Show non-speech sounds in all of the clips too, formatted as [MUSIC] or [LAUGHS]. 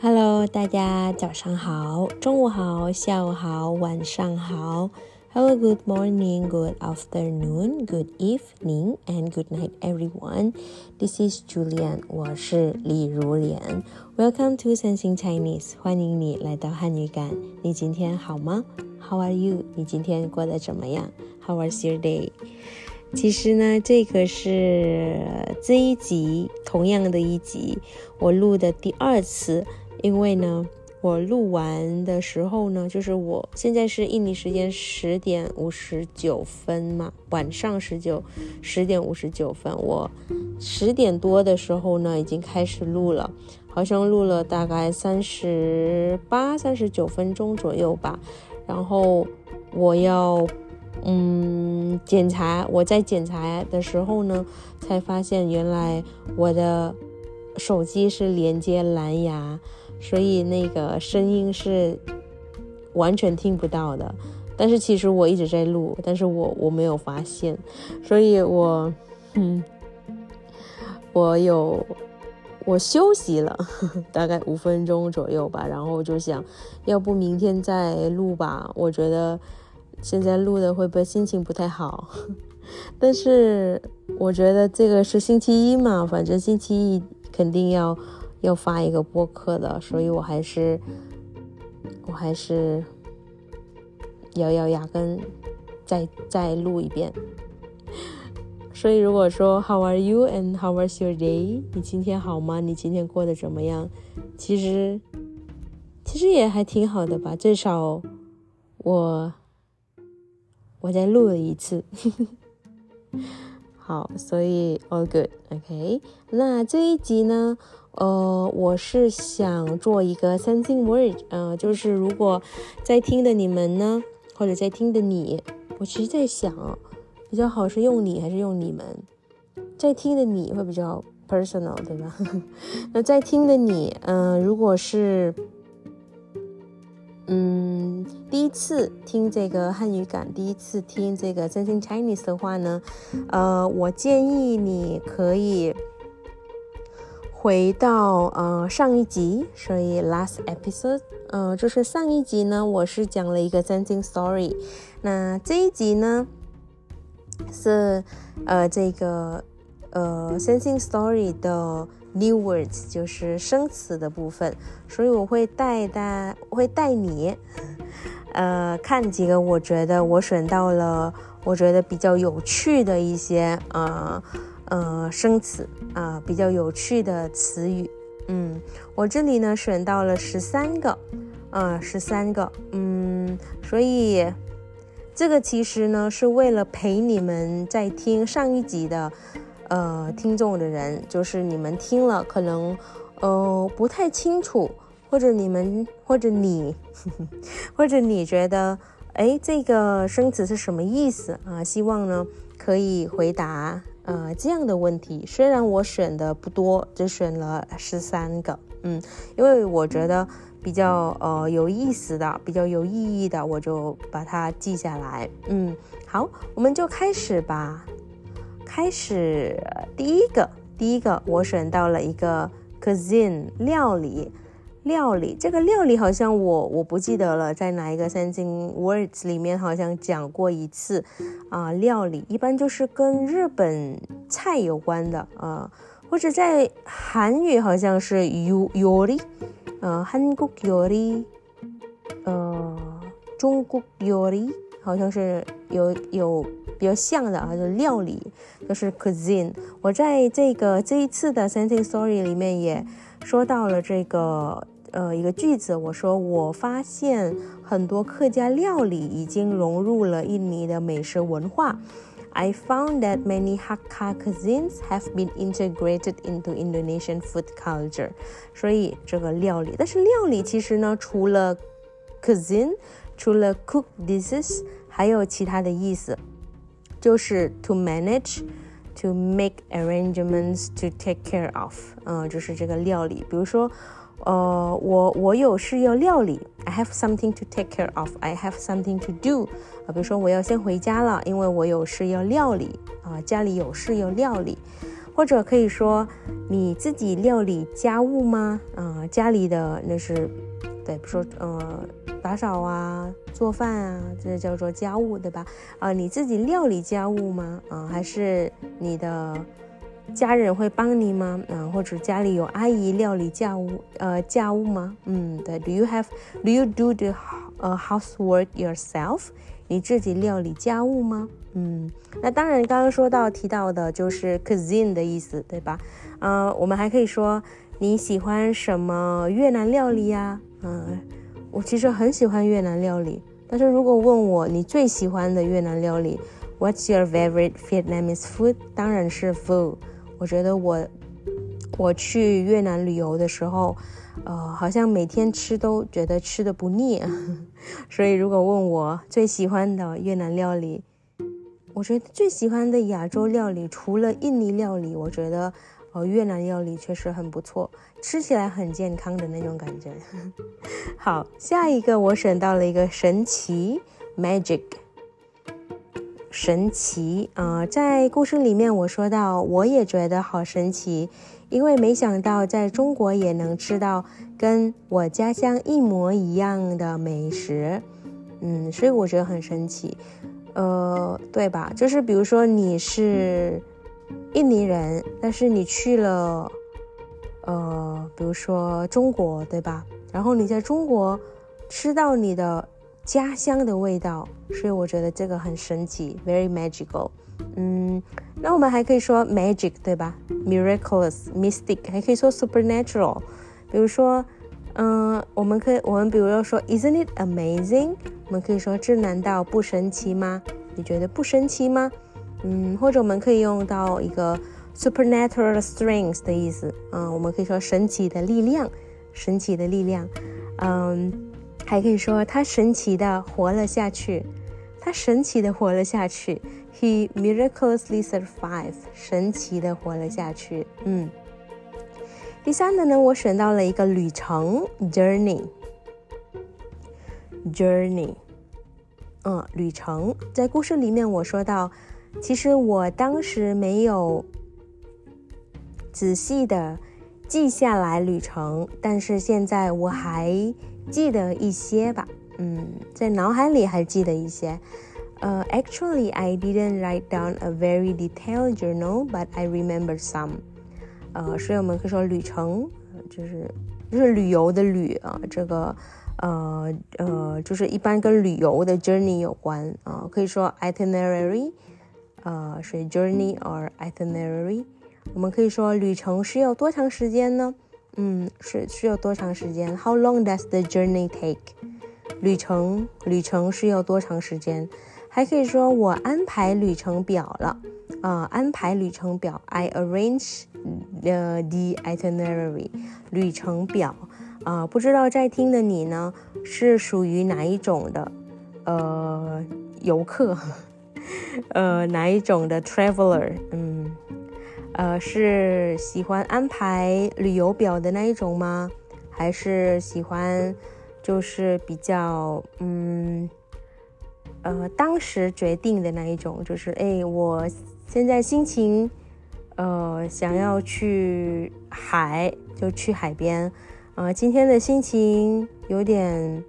Hello，大家早上好，中午好，下午好，晚上好。Hello, good morning, good afternoon, good evening, and good night, everyone. This is Julian，我是李如莲。Welcome to Sensing Chinese，欢迎你来到汉语感。你今天好吗？How are you？你今天过得怎么样？How was your day？其实呢，这个是这一集同样的一集，我录的第二次。 因为呢，我录完的时候呢，就是我现在是印尼时间十点五十九分嘛，晚上十九十点五十九分，我十点多的时候呢，已经开始录了，好像录了大概三十八、三十九分钟左右吧。然后我要嗯检查，我在检查的时候呢，才发现原来我的手机是连接蓝牙。所以那个声音是完全听不到的，但是其实我一直在录，但是我我没有发现，所以我 [LAUGHS] 嗯，我有我休息了 [LAUGHS] 大概五分钟左右吧，然后我就想要不明天再录吧，我觉得现在录的会不会心情不太好？[LAUGHS] 但是我觉得这个是星期一嘛，反正星期一肯定要。要发一个播客的，所以我还是，我还是咬咬牙根，再再录一遍。所以如果说 How are you and how was your day？你今天好吗？你今天过得怎么样？其实其实也还挺好的吧，至少我我在录了一次。[LAUGHS] 好，所以 all good，OK。那这一集呢？呃，我是想做一个 sensing word，呃，就是如果在听的你们呢，或者在听的你，我其实在想，比较好是用你还是用你们？在听的你会比较 personal，对吧？[LAUGHS] 那在听的你，嗯，如果是，嗯，第一次听这个汉语感，第一次听这个真心 Chinese 的话呢，呃，我建议你可以。回到呃上一集，所以 last episode，呃就是上一集呢，我是讲了一个 sensing story，那这一集呢是呃这个呃 sensing story 的 new words，就是生词的部分，所以我会带大会带你呃看几个我觉得我选到了我觉得比较有趣的一些呃。呃，生词啊，比较有趣的词语。嗯，我这里呢选到了十三个，呃，十三个。嗯，所以这个其实呢是为了陪你们在听上一集的，呃，听众的人，就是你们听了可能呃不太清楚，或者你们或者你 [LAUGHS] 或者你觉得，哎，这个生词是什么意思啊？希望呢可以回答。呃，这样的问题，虽然我选的不多，只选了十三个，嗯，因为我觉得比较呃有意思的、比较有意义的，我就把它记下来。嗯，好，我们就开始吧。开始第一个，第一个我选到了一个 cuisine 料理。料理这个料理好像我我不记得了，在哪一个三星 words 里面好像讲过一次啊。料理一般就是跟日本菜有关的啊，或者在韩语好像是 요 요 리， 呃，韩国요리呃，中国요리好像是有有比较像的啊，就料理就是 cuisine。我在这个这一次的三星 story 里面也说到了这个。 呃，一个句子，我说我发现很多客家料理已经融入了印尼的美食文化。I found that many Hakka cuisines have been integrated into Indonesian food culture。所以这个料理，但是料理其实呢，除了 cuisine，除了 cook dishes，还有其他的意思，就是 to manage，to make arrangements，to take care of。嗯，就是这个料理，比如说。 呃，我我有事要料理，I have something to take care of. I have something to do. 啊，比如说我要先回家了，因为我有事要料理啊，家里有事要料理，或者可以说你自己料理家务吗？啊，家里的那是，对，比如说呃打扫啊、做饭啊，这叫做家务，对吧？啊，你自己料理家务吗？啊，还是你的家人会帮你吗？嗯，或者家里有阿姨料理家务呃家务吗？嗯，对，Do you have Do you do the 呃 housework yourself？你自己料理家务吗？嗯，那当然，刚刚说到提到的就是 cuisine 的意思，对吧？呃，我们还可以说你喜欢什么越南料理呀？嗯，我其实很喜欢越南料理，但是如果问我你最喜欢的越南料理，What's your favorite Vietnamese food？当然是 food。我觉得我我去越南旅游的时候。呃，好像每天吃都觉得吃的不腻，[LAUGHS] 所以如果问我最喜欢的越南料理，我觉得最喜欢的亚洲料理除了印尼料理，我觉得呃越南料理确实很不错，吃起来很健康的那种感觉。[LAUGHS] 好，下一个我选到了一个神奇 magic，神奇啊，在故事里面我说到，我也觉得好神奇。因为没想到在中国也能吃到跟我家乡一模一样的美食，嗯，所以我觉得很神奇，呃，对吧？就是比如说你是印尼人，但是你去了，呃，比如说中国，对吧？然后你在中国吃到你的家乡的味道，所以我觉得这个很神奇，very magical。嗯，那我们还可以说 magic，对吧？miraculous，mystic，还可以说 supernatural。比如说，嗯，我们可以，我们比如说，isn't it amazing？我们可以说，这难道不神奇吗？你觉得不神奇吗？嗯，或者我们可以用到一个 supernatural strength 的意思，嗯，我们可以说神奇的力量，神奇的力量。嗯，还可以说他神奇的活了下去，他神奇的活了下去。He miraculously survived，神奇的活了下去。嗯，第三个呢，我选到了一个旅程，journey，journey，嗯，旅程。在故事里面，我说到，其实我当时没有仔细的记下来旅程，但是现在我还记得一些吧。嗯，在脑海里还记得一些。Uh, actually, I didn't write down a very detailed journal, but I remember some. 呃，所以我们可以说旅程，就是就是旅游的旅啊，这个呃呃，就是一般跟旅游的 journey 有关啊，可以说 itinerary，呃，所以 journey or itinerary。我们可以说旅程需要多长时间呢？嗯，是需要多长时间？How long does the journey take？旅程旅程需要多长时间？还可以说我安排旅程表了，啊，安排旅程表，I arrange the the itinerary，旅程表，啊，不知道在听的你呢是属于哪一种的，呃，游客，[LAUGHS] 呃，哪一种的 traveler，嗯，呃，是喜欢安排旅游表的那一种吗？还是喜欢就是比较，嗯。呃，当时决定的那一种，就是哎，我现在心情，呃，想要去海，就去海边。呃，今天的心情有点，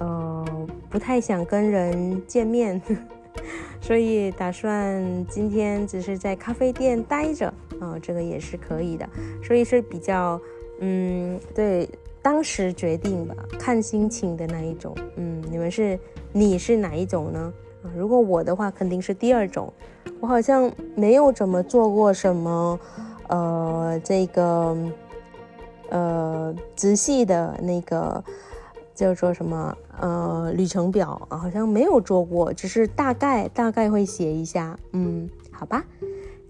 呃，不太想跟人见面，所以打算今天只是在咖啡店待着。啊，这个也是可以的，所以是比较，嗯，对。当时决定吧，看心情的那一种。嗯，你们是你是哪一种呢？啊，如果我的话，肯定是第二种。我好像没有怎么做过什么，呃，这个，呃，仔细的那个叫做什么，呃，旅程表啊，好像没有做过，只是大概大概会写一下。嗯，好吧。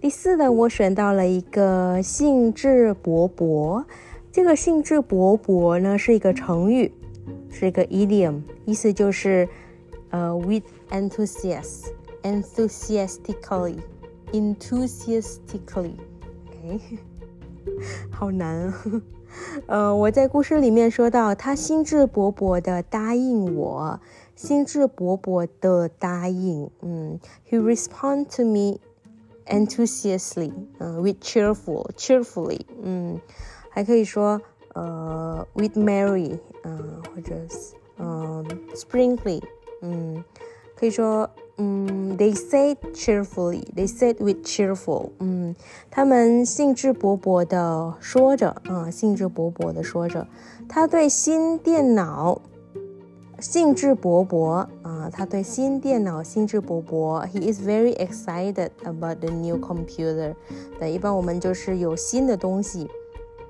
第四呢，我选到了一个兴致勃勃。这个兴致勃勃呢是一个成语，是一个 idiom，意思就是呃，with enthusiasm，enthusiastically，enthusiastically，哎 [LAUGHS] 好难啊。呃，我在故事里面说到，他兴致勃勃的答应我，兴致勃勃的答应，嗯，he respond to me enthusiastically，嗯，with cheerful，cheerfully，嗯，还可以说呃，with merry，嗯，或者是嗯，springly，嗯，可以说嗯，they said cheerfully，they said with cheerful，嗯，他们兴致勃勃的说着，啊，兴致勃勃的说着，他对新电脑。兴致勃勃啊，他对新电脑兴致勃勃。He is very excited about the new computer。对，一般我们就是有新的东西，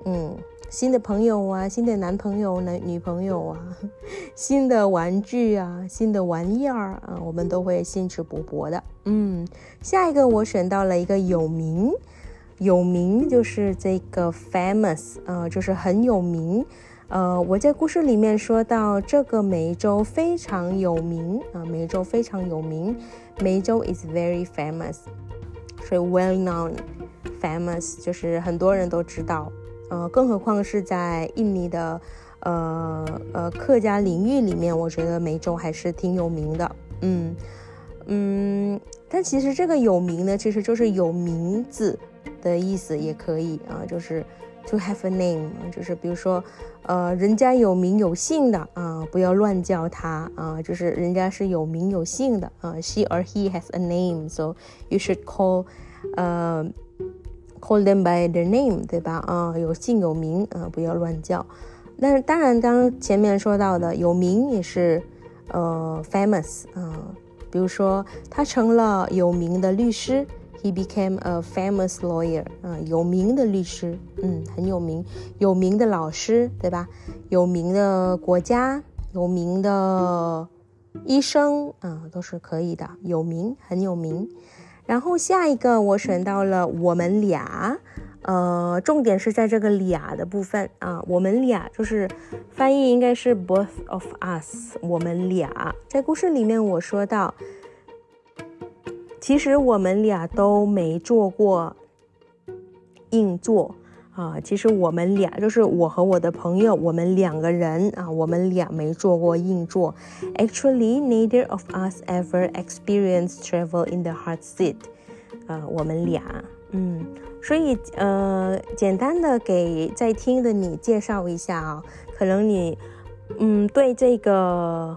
嗯，新的朋友啊，新的男朋友、男女朋友啊，[LAUGHS] 新的玩具啊，新的玩意儿啊，我们都会兴致勃勃的。嗯，下一个我选到了一个有名，有名就是这个 famous，啊，就是很有名。呃，我在故事里面说到这个梅州非常有名啊，梅州非常有名，梅州 is very famous，所以 well known，famous 就是很多人都知道，呃，更何况是在印尼的呃呃客家领域里面，我觉得梅州还是挺有名的，嗯嗯，但其实这个有名呢，其实就是有名字的意思也可以啊，就是。To have a name，就是比如说，呃，人家有名有姓的啊，不要乱叫他啊，就是人家是有名有姓的啊。She or he has a name，so you should call，呃，call them by their name，对吧？啊，有姓有名啊，不要乱叫。但是当然，刚前面说到的有名也是，呃，famous 啊，比如说他成了有名的律师。He became a famous lawyer，啊，有名的律师，嗯，很有名，有名的老师，对吧？有名的国家，有名的医生，啊，都是可以的，有名，很有名。然后下一个我选到了我们俩，呃，重点是在这个俩的部分啊，我们俩就是翻译应该是 both of us，我们俩在故事里面我说到。其实我们俩都没做过硬座啊。其实我们俩就是我和我的朋友，我们两个人啊，我们俩没做过硬座。Actually, neither of us ever experienced travel in the hard seat。啊，我们俩，嗯，所以呃，简单的给在听的你介绍一下啊，可能你嗯对这个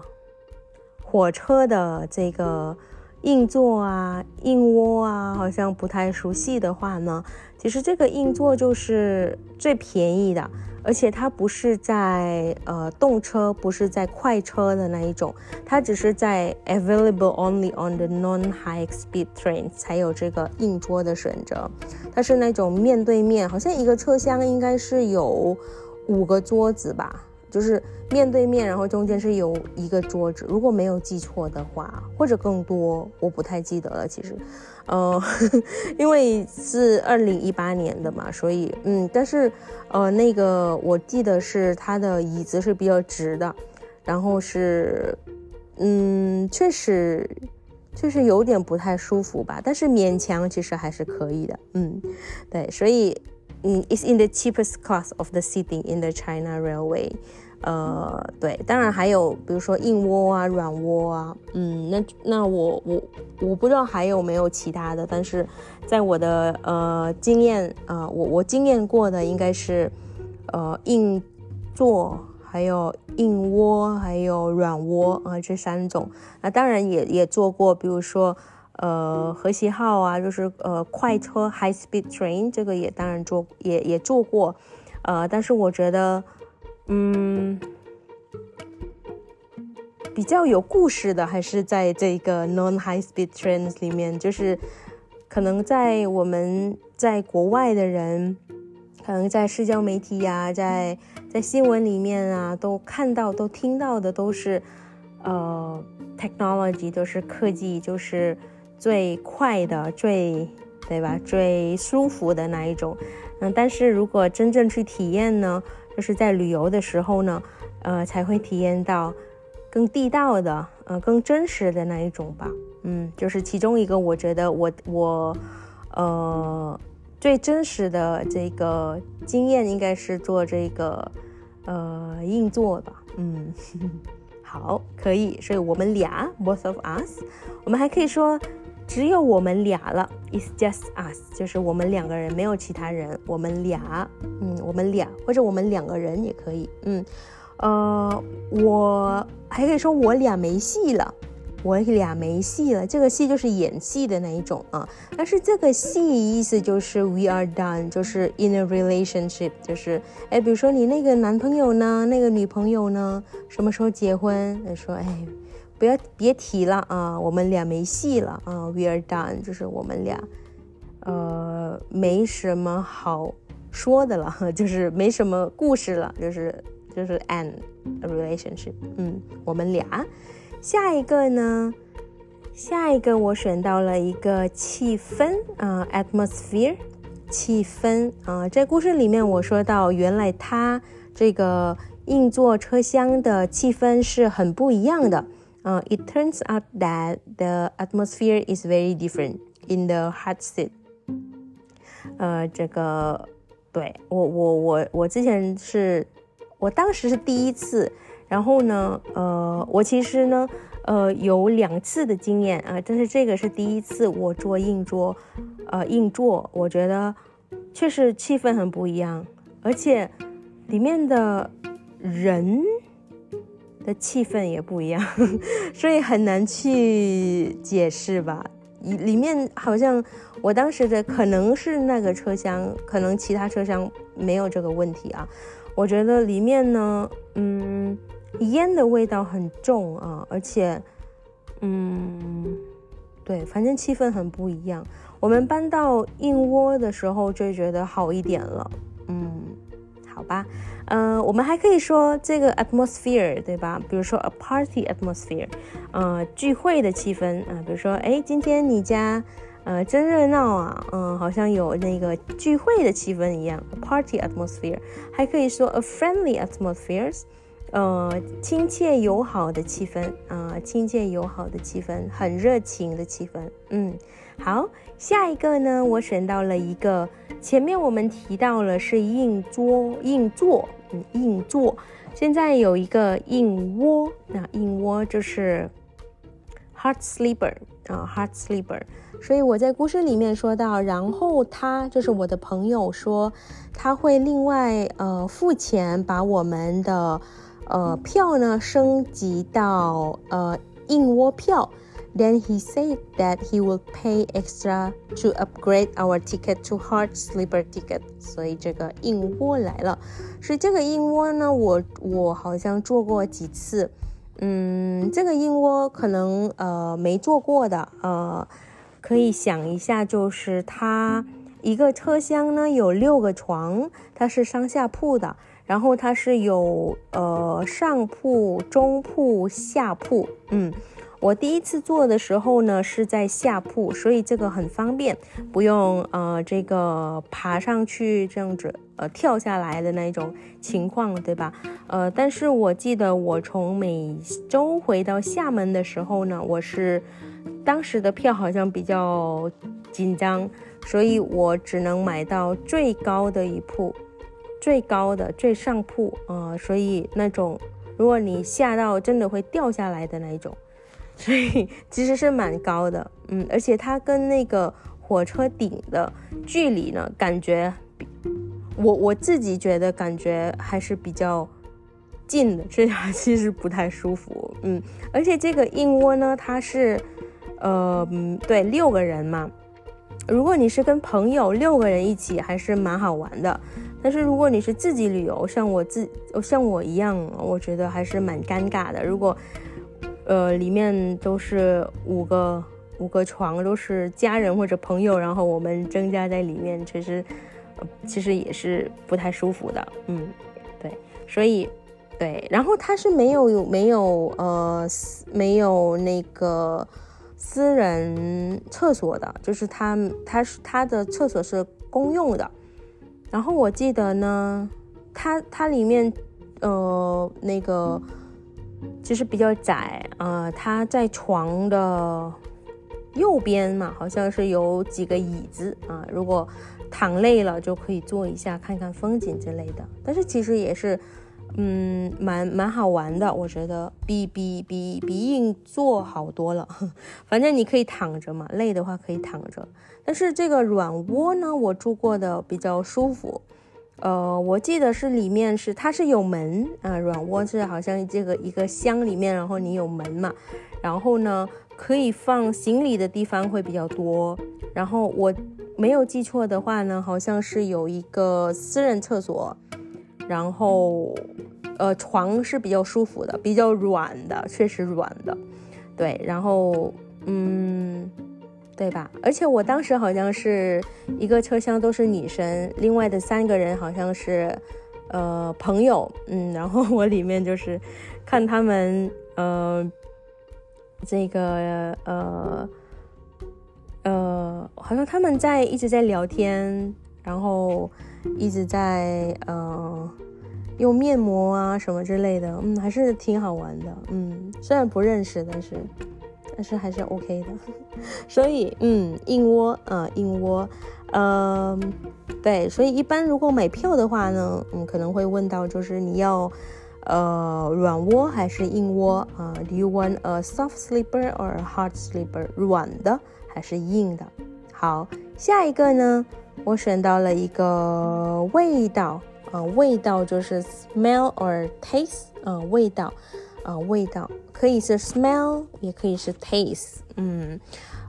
火车的这个。硬座啊，硬窝啊，好像不太熟悉的话呢，其实这个硬座就是最便宜的，而且它不是在呃动车，不是在快车的那一种，它只是在 available only on the non-high speed train 才有这个硬桌的选择，它是那种面对面，好像一个车厢应该是有五个桌子吧。就是面对面，然后中间是有一个桌子，如果没有记错的话，或者更多，我不太记得了。其实，呃，[LAUGHS] 因为是二零一八年的嘛，所以，嗯，但是，呃，那个我记得是它的椅子是比较直的，然后是，嗯，确实，确实有点不太舒服吧，但是勉强其实还是可以的，嗯，对，所以，嗯，it's in the cheapest class of the seating in the China Railway。呃，对，当然还有，比如说硬窝啊、软窝啊，嗯，那那我我我不知道还有没有其他的，但是在我的呃经验啊，我我经验过的应该是，呃，硬座，还有硬窝，还有软窝啊这三种。那当然也也做过，比如说呃和谐号啊，就是呃快车 high speed train，这个也当然做也也做过，呃，但是我觉得。嗯，比较有故事的还是在这个 non high speed trains 里面，就是可能在我们在国外的人，可能在社交媒体呀，在在新闻里面啊，都看到、都听到的都是呃 technology，都是科技，就是最快的、最对吧、最舒服的那一种。嗯，但是如果真正去体验呢？就是在旅游的时候呢，呃，才会体验到更地道的，呃，更真实的那一种吧。嗯，就是其中一个，我觉得我我呃最真实的这个经验应该是做这个呃硬座吧。嗯，[LAUGHS] 好，可以。所以我们俩，both of us，我们还可以说只有我们俩了，It's just us，就是我们两个人，没有其他人，我们俩，嗯，我们俩，或者我们两个人也可以，嗯，呃，我还可以说我俩没戏了，我俩没戏了，这个戏就是演戏的那一种啊，但是这个戏意思就是 we are done，就是 in a relationship，就是哎，比如说你那个男朋友呢，那个女朋友呢，什么时候结婚？说哎。不要别提了啊，我们俩没戏了啊，We are done，就是我们俩，呃，没什么好说的了，[LAUGHS] 就是没什么故事了，就是就是 end relationship，嗯，我们俩，下一个呢，下一个我选到了一个气氛啊，atmosphere，气氛啊，在故事里面我说到，原来它这个硬座车厢的气氛是很不一样的。Uh, it turns out that the atmosphere is very different in the hard seat. 呃，这个对我我我我之前是，我当时是第一次，然后呢，呃，我其实呢，呃，有两次的经验啊，但是这个是第一次我坐硬座，呃，硬座，我觉得确实气氛很不一样，而且里面的人。的气氛也不一样，[LAUGHS] 所以很难去解释吧。里面好像我当时的可能是那个车厢，可能其他车厢没有这个问题啊。我觉得里面呢，嗯，烟的味道很重啊，而且，嗯，对，反正气氛很不一样。我们搬到硬窝的时候就觉得好一点了，嗯，好吧。嗯，我们还可以说这个 atmosphere，对吧？比如说 a party atmosphere，呃，聚会的气氛啊。比如说，哎，今天你家，呃，真热闹啊，嗯，好像有那个聚会的气氛一样。a party atmosphere，还可以说 a friendly atmosphere，呃，亲切友好的气氛啊，亲切友好的气氛，很热情的气氛。嗯，好，下一个呢，我选到了一个。前面我们提到了是硬桌、硬座，嗯，硬座。现在有一个硬窝，那硬窝就是 hard sleeper 啊，hard sleeper。所以我在故事里面说到，然后他就是我的朋友说，他会另外呃付钱把我们的呃票呢升级到呃硬窝票。Then he said that he will pay extra to upgrade our ticket to hard sleeper ticket。所以这个硬窝来了。所以这个硬窝呢，我我好像坐过几次。嗯，这个硬窝可能呃没坐过的呃，可以想一下，就是它一个车厢呢有六个床，它是上下铺的，然后它是有呃上铺、中铺、下铺，嗯。我第一次坐的时候呢，是在下铺，所以这个很方便，不用呃这个爬上去这样子呃跳下来的那一种情况，对吧？呃，但是我记得我从美洲回到厦门的时候呢，我是当时的票好像比较紧张，所以我只能买到最高的一铺，最高的最上铺啊，所以那种如果你下到真的会掉下来的那一种。所以其实是蛮高的，嗯，而且它跟那个火车顶的距离呢，感觉比我我自己觉得感觉还是比较近的，这样其实不太舒服，嗯，而且这个硬窝呢，它是呃，对，六个人嘛，如果你是跟朋友六个人一起，还是蛮好玩的，但是如果你是自己旅游，像我自像我一样，我觉得还是蛮尴尬的，如果。呃，里面都是五个五个床，都是家人或者朋友，然后我们增加在里面，其实其实也是不太舒服的，嗯，对，所以对，然后它是没有没有呃没有那个私人厕所的，就是它它是它的厕所是公用的，然后我记得呢，它它里面呃那个。就是比较窄，呃，它在床的右边嘛，好像是有几个椅子啊，如果躺累了就可以坐一下，看看风景之类的。但是其实也是，嗯，蛮蛮好玩的，我觉得比比比比硬座好多了。[LAUGHS] 反正你可以躺着嘛，累的话可以躺着。但是这个软窝呢，我住过的比较舒服。呃，我记得是里面是它是有门啊，软窝是好像这个一个箱里面，然后你有门嘛，然后呢可以放行李的地方会比较多。然后我没有记错的话呢，好像是有一个私人厕所。然后，呃，床是比较舒服的，比较软的，确实软的，对。然后，嗯，对吧？而且我当时好像是一个车厢都是女生，另外的三个人好像是，呃，朋友，嗯。然后我里面就是看他们，呃，这个，呃，呃，好像他们在一直在聊天。然后一直在呃用面膜啊什么之类的，嗯，还是挺好玩的，嗯，虽然不认识，但是但是还是 OK 的。所以嗯，硬窝啊，硬窝，嗯，对，所以一般如果买票的话呢，嗯，可能会问到就是你要呃软窝还是硬窝啊？Do you want a soft sleeper or a hard sleeper？软的还是硬的？好，下一个呢？我选到了一个味道，啊，味道就是 smell or taste，啊，味道，啊，味道可以是 smell，也可以是 taste，嗯，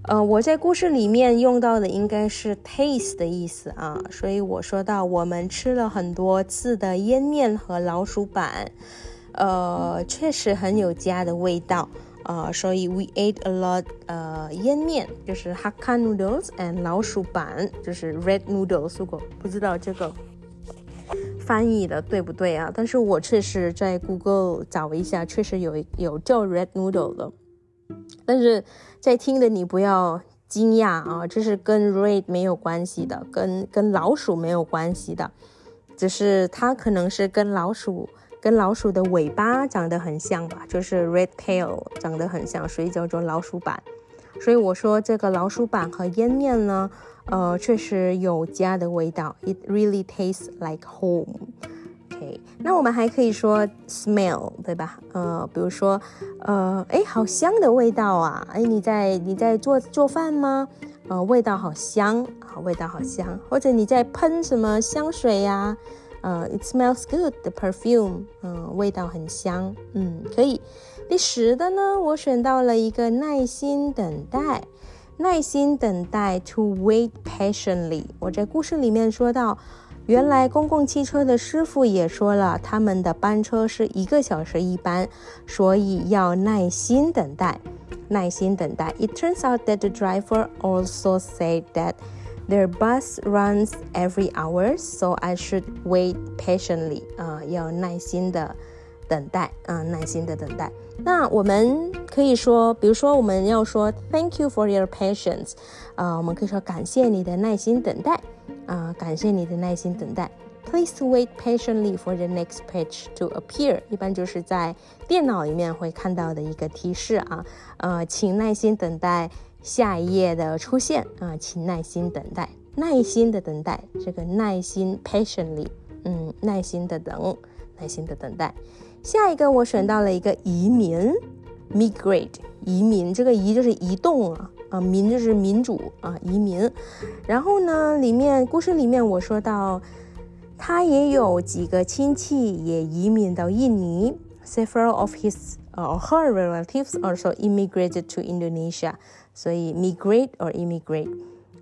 呃，我在故事里面用到的应该是 taste 的意思啊，所以我说到我们吃了很多次的腌面和老鼠板，呃，确实很有家的味道。啊，所以 we ate a lot，呃，腌面就是 Hakka noodles，and 老鼠板就是 red noodles。如果不知道这个翻译的对不对啊？但是我确实在 Google 找一下，确实有有叫 red noodle 的。但是在听的你不要惊讶啊，这是跟 red 没有关系的，跟跟老鼠没有关系的，只是它可能是跟老鼠。跟老鼠的尾巴长得很像吧，就是 red tail 长得很像，所以叫做老鼠板。所以我说这个老鼠板和腌面呢，呃，确实有家的味道，it really tastes like home。OK，那我们还可以说 smell，对吧？呃，比如说，呃，哎，好香的味道啊！哎，你在你在做做饭吗？呃，味道好香啊，味道好香。或者你在喷什么香水呀？呃，it smells good，the perfume，嗯，味道很香，嗯，可以。第十的呢，我选到了一个耐心等待，耐心等待，to wait patiently。我在故事里面说到，原来公共汽车的师傅也说了，他们的班车是一个小时一班，所以要耐心等待，耐心等待。It turns out that the driver also said that. Their bus runs every hour, so I should wait patiently. 啊，要耐心的 等待啊，耐心的等待。那我们可以说，比如说我们要说 Thank you for your patience，啊，我们可以说感谢你的耐心等待啊，感谢你的耐心等待。Please wait patiently for the next page to appear。一般就是在电脑里面会看到的一个提示啊，呃，请耐心等待。下一页的出现啊，请耐心等待，耐心的等待，这个耐心 patiently，嗯，耐心的等，耐心的等待。下一个我选到了一个移民，migrate，移民，这个移就是移动啊，啊，民就是民主啊，移民。然后呢，里面故事里面我说到，他也有几个亲戚也移民到印尼，several of his or her relatives also immigrated to Indonesia。所以 migrate or immigrate，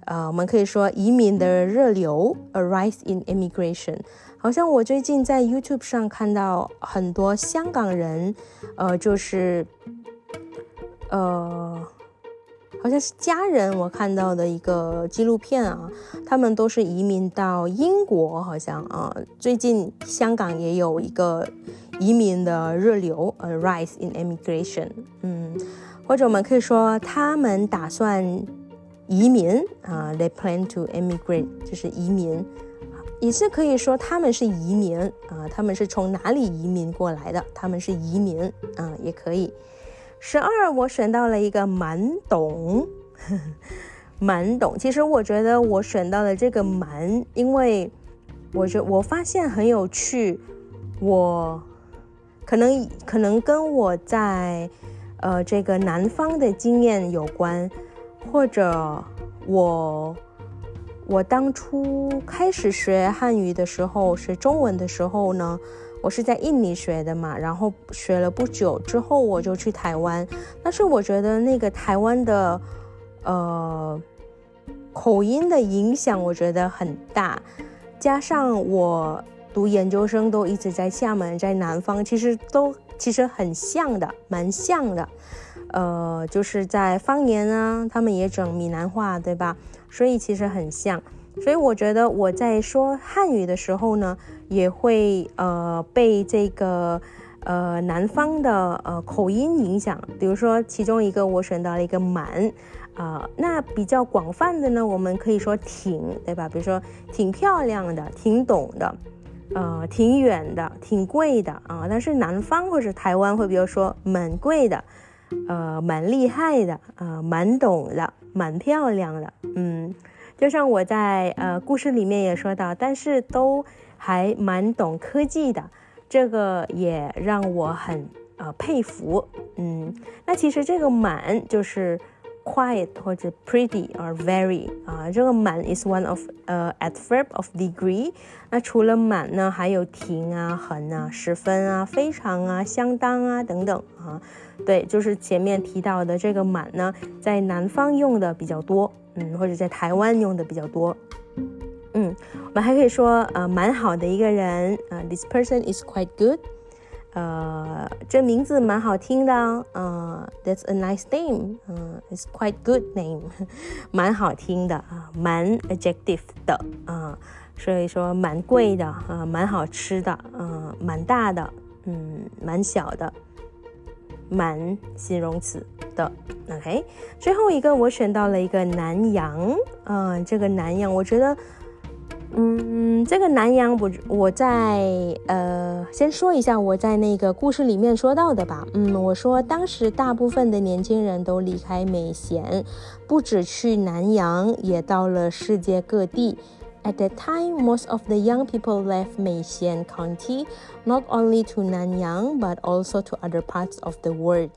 啊，我们可以说移民的热流，a rise in immigration。好像我最近在 YouTube 上看到很多香港人，呃，就是，呃，好像是家人，我看到的一个纪录片啊，他们都是移民到英国，好像啊，最近香港也有一个移民的热流，a rise in immigration，嗯。或者我们可以说，他们打算移民啊，they plan to emigrate，就是移民，也是可以说他们是移民啊，他们是从哪里移民过来的？他们是移民啊，也可以。十二，我选到了一个蛮懂，[LAUGHS] 蛮懂。其实我觉得我选到了这个蛮，因为我觉我发现很有趣，我可能可能跟我在呃这个南方的经验有关，或者我我当初开始学汉语的时候，学中文的时候呢，我是在印尼学的嘛，然后学了不久之后我就去台湾，但是我觉得那个台湾的呃口音的影响，我觉得很大。加上我读研究生都一直在厦门，在南方，其实都其实很像的，蛮像的。呃，就是在方言啊，他们也整闽南话，对吧？所以其实很像。所以我觉得我在说汉语的时候呢，也会呃被这个呃南方的呃口音影响。比如说其中一个我选到了一个满。啊，那比较广泛的呢，我们可以说挺，对吧？比如说挺漂亮的，挺懂的，呃，挺远的，挺贵的啊。但是南方或者台湾会比如说蛮贵的，呃，蛮厉害的，呃，蛮懂的，蛮漂亮的。嗯，就像我在呃故事里面也说到，但是都还蛮懂科技的，这个也让我很呃佩服。嗯，那其实这个满就是。Quiet 或者 pretty or very 啊，这个满 is one of 呃 adverb of degree。那除了满呢，还有挺啊、很啊、十分啊、非常啊、相当啊等等啊。对，就是前面提到的这个满呢，在南方用的比较多，嗯，或者在台湾用的比较多。嗯，我们还可以说呃蛮好的一个人啊，this person is quite good。呃，这名字蛮好听的，呃，That's a nice name，嗯，It's quite good name，[LAUGHS] 蛮好听的啊，蛮 adjective 的啊，所以说蛮贵的啊，蛮好吃的啊，蛮大的，嗯，蛮小的，蛮形容词的，OK，最后一个我选到了一个南洋，嗯，这个南洋我觉得。嗯，这个南洋我我在呃，先说一下我在那个故事里面说到的吧。嗯，我说当时大部分的年轻人都离开美贤，不止去南洋，也到了世界各地。At that time, most of the young people left Meixian County, not only to Nanyang but also to other parts of the world.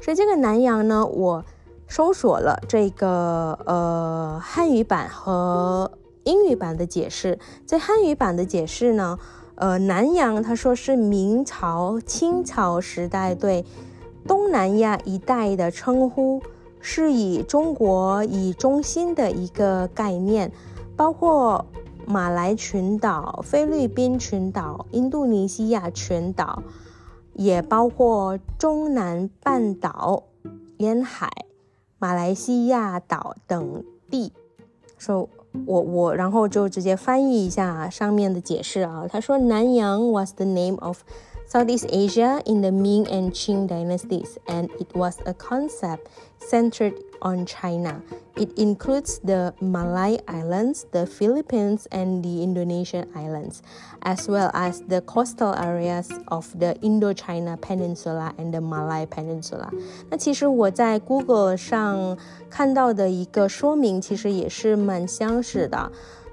所以这个南洋呢，我搜索了这个呃汉语版和。英语版的解释，在汉语版的解释呢，呃，南洋他说是明朝、清朝时代对东南亚一带的称呼，是以中国以中心的一个概念，包括马来群岛、菲律宾群岛、印度尼西亚群岛，也包括中南半岛沿海、马来西亚岛等地。说。我我然后就直接翻译一下上面的解释啊。他说，南洋 was the name of Southeast Asia in the Ming and Qing dynasties, and it was a concept centered on China. It includes the Malay Islands, the Philippines, and the Indonesian islands, as well as the coastal areas of the Indochina Peninsula and the Malay Peninsula. 那其实我在 Google 上看到的一个说明，其实也是蛮相似的。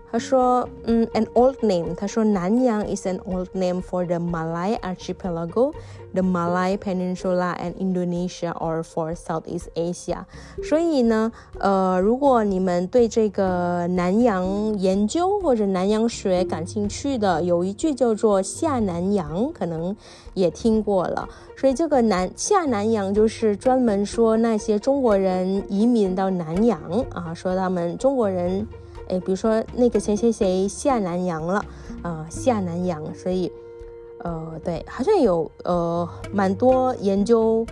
他说，嗯，an old name。他说，南洋 is an old name for the Malay archipelago, the Malay Peninsula and Indonesia, or for Southeast Asia。所以呢，呃，如果你们对这个南洋研究或者南洋学感兴趣的，有一句叫做下南洋，可能也听过了。所以这个南下南洋就是专门说那些中国人移民到南洋啊，说他们中国人。哎，比如说那个谁谁谁下南洋了，啊，下南洋，所以，呃，对，好像有呃蛮多研究，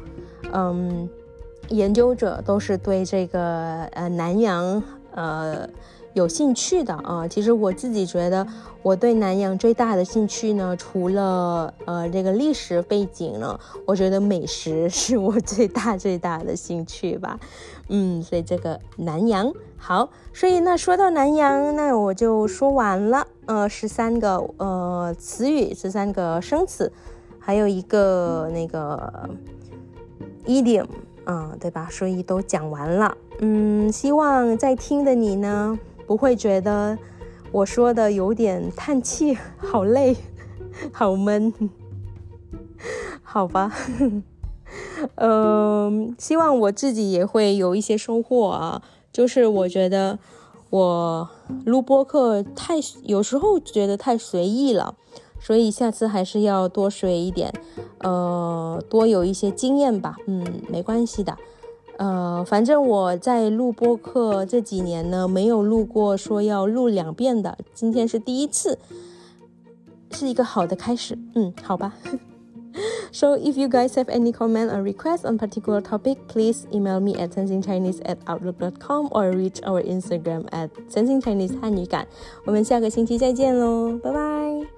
嗯，研究者都是对这个呃南洋呃有兴趣的啊。其实我自己觉得，我对南洋最大的兴趣呢，除了呃这个历史背景呢，我觉得美食是我最大最大的兴趣吧。嗯，所以这个南洋好，所以那说到南洋，那我就说完了。呃，十三个呃词语，十三个生词，还有一个那个 idiom，嗯，对吧？所以都讲完了。嗯，希望在听的你呢，不会觉得我说的有点叹气，好累，好闷。好吧。嗯，希望我自己也会有一些收获啊。就是我觉得我录播课太有时候觉得太随意了，所以下次还是要多学一点，呃，多有一些经验吧。嗯，没关系的。呃，反正我在录播课这几年呢，没有录过说要录两遍的，今天是第一次，是一个好的开始。嗯，好吧。[GASPS] So if you guys have any comment or request on particular topic, please email me at sensingchinese at outlook.com or reach our Instagram at sensingchinese 汉语感。我们下个星期再见喽，拜拜。